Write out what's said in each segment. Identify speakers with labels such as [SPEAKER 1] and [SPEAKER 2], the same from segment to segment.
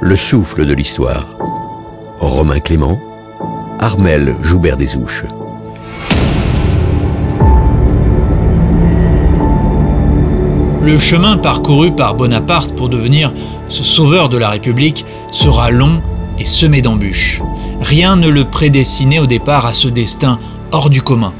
[SPEAKER 1] le souffle de l'histoire. Romain Clément, Armel Joubert des Ouches.
[SPEAKER 2] Le chemin parcouru par Bonaparte pour devenir ce sauveur de la République sera long et semé d'embûches. Rien ne le prédestinait au départ à ce destin hors du commun.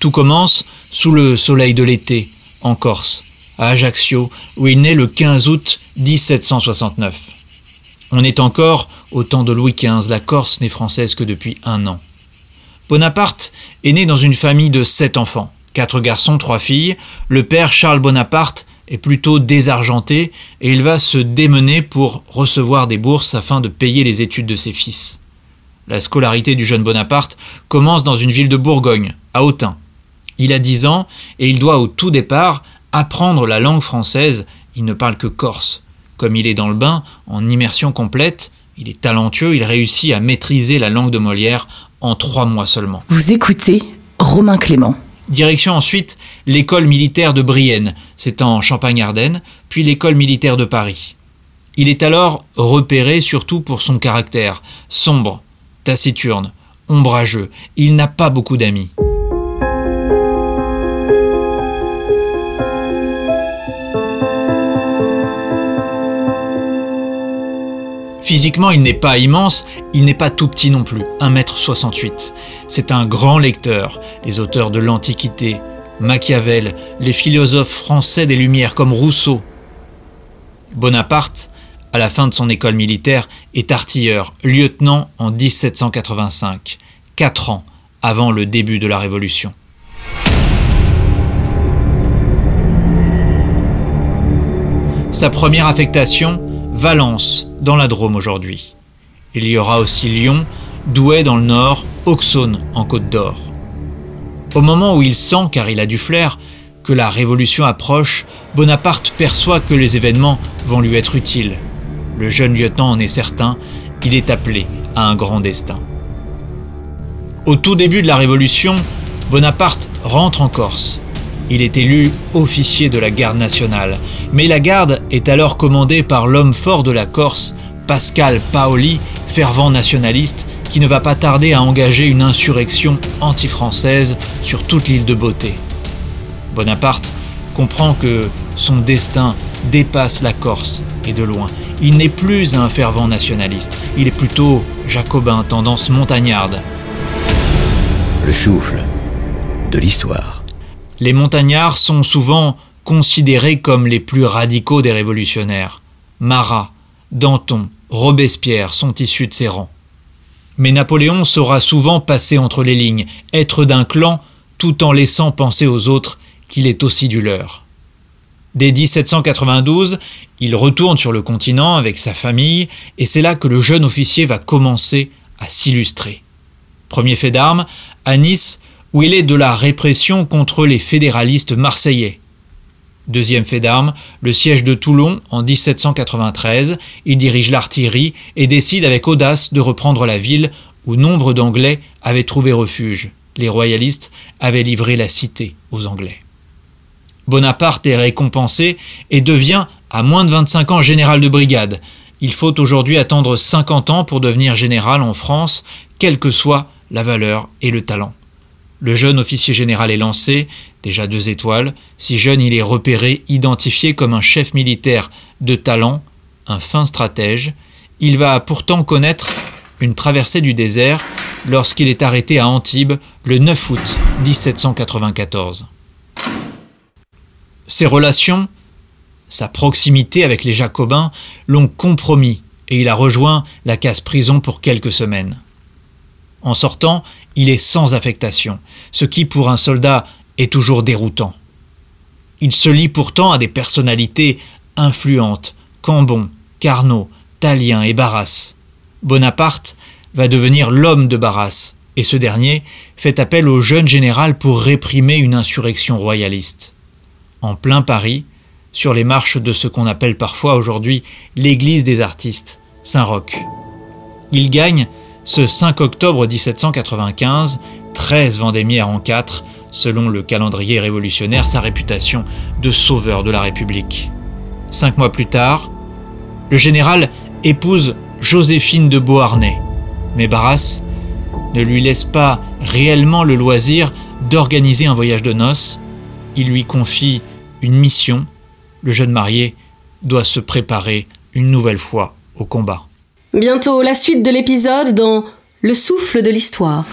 [SPEAKER 2] Tout commence sous le soleil de l'été, en Corse, à Ajaccio, où il naît le 15 août 1769. On est encore au temps de Louis XV, la Corse n'est française que depuis un an. Bonaparte est né dans une famille de sept enfants, quatre garçons, trois filles. Le père Charles Bonaparte est plutôt désargenté et il va se démener pour recevoir des bourses afin de payer les études de ses fils. La scolarité du jeune Bonaparte commence dans une ville de Bourgogne, à Autun. Il a dix ans et il doit au tout départ apprendre la langue française, il ne parle que corse. Comme il est dans le bain, en immersion complète, il est talentueux, il réussit à maîtriser la langue de Molière en trois mois seulement.
[SPEAKER 3] Vous écoutez Romain Clément.
[SPEAKER 2] Direction ensuite l'école militaire de Brienne, c'est en Champagne-Ardenne, puis l'école militaire de Paris. Il est alors repéré surtout pour son caractère, sombre, taciturne, ombrageux. Il n'a pas beaucoup d'amis. Physiquement, il n'est pas immense, il n'est pas tout petit non plus, 1m68. C'est un grand lecteur, les auteurs de l'Antiquité, Machiavel, les philosophes français des Lumières comme Rousseau. Bonaparte, à la fin de son école militaire, est artilleur, lieutenant en 1785, quatre ans avant le début de la Révolution. Sa première affectation, Valence, dans la Drôme aujourd'hui. Il y aura aussi Lyon, Douai dans le nord, Auxonne en Côte d'Or. Au moment où il sent, car il a du flair, que la révolution approche, Bonaparte perçoit que les événements vont lui être utiles. Le jeune lieutenant en est certain, il est appelé à un grand destin. Au tout début de la Révolution, Bonaparte rentre en Corse. Il est élu officier de la garde nationale, mais la garde est alors commandée par l'homme fort de la Corse, Pascal Paoli, fervent nationaliste, qui ne va pas tarder à engager une insurrection anti-française sur toute l'île de Beauté. Bonaparte comprend que son destin dépasse la Corse et de loin. Il n'est plus un fervent nationaliste, il est plutôt jacobin, tendance montagnarde.
[SPEAKER 1] Le souffle de l'histoire.
[SPEAKER 2] Les montagnards sont souvent considérés comme les plus radicaux des révolutionnaires. Marat, Danton, Robespierre sont issus de ces rangs. Mais Napoléon saura souvent passer entre les lignes, être d'un clan tout en laissant penser aux autres qu'il est aussi du leur. Dès 1792, il retourne sur le continent avec sa famille et c'est là que le jeune officier va commencer à s'illustrer. Premier fait d'armes, à Nice, où il est de la répression contre les fédéralistes marseillais. Deuxième fait d'armes, le siège de Toulon en 1793. Il dirige l'artillerie et décide avec audace de reprendre la ville où nombre d'Anglais avaient trouvé refuge. Les royalistes avaient livré la cité aux Anglais. Bonaparte est récompensé et devient, à moins de 25 ans, général de brigade. Il faut aujourd'hui attendre 50 ans pour devenir général en France, quelle que soit la valeur et le talent. Le jeune officier général est lancé, déjà deux étoiles. Si jeune, il est repéré, identifié comme un chef militaire de talent, un fin stratège. Il va pourtant connaître une traversée du désert lorsqu'il est arrêté à Antibes le 9 août 1794. Ses relations, sa proximité avec les Jacobins l'ont compromis et il a rejoint la case prison pour quelques semaines. En sortant, il est sans affectation, ce qui pour un soldat est toujours déroutant. Il se lie pourtant à des personnalités influentes, Cambon, Carnot, Talien et Barras. Bonaparte va devenir l'homme de Barras, et ce dernier fait appel au jeune général pour réprimer une insurrection royaliste. En plein Paris, sur les marches de ce qu'on appelle parfois aujourd'hui l'église des artistes, Saint-Roch. Il gagne ce 5 octobre 1795, 13 Vendémiaire en 4, selon le calendrier révolutionnaire, sa réputation de sauveur de la République. Cinq mois plus tard, le général épouse Joséphine de Beauharnais, mais Barras ne lui laisse pas réellement le loisir d'organiser un voyage de noces. Il lui confie une mission. Le jeune marié doit se préparer une nouvelle fois au combat.
[SPEAKER 4] Bientôt la suite de l'épisode dans Le souffle de l'histoire.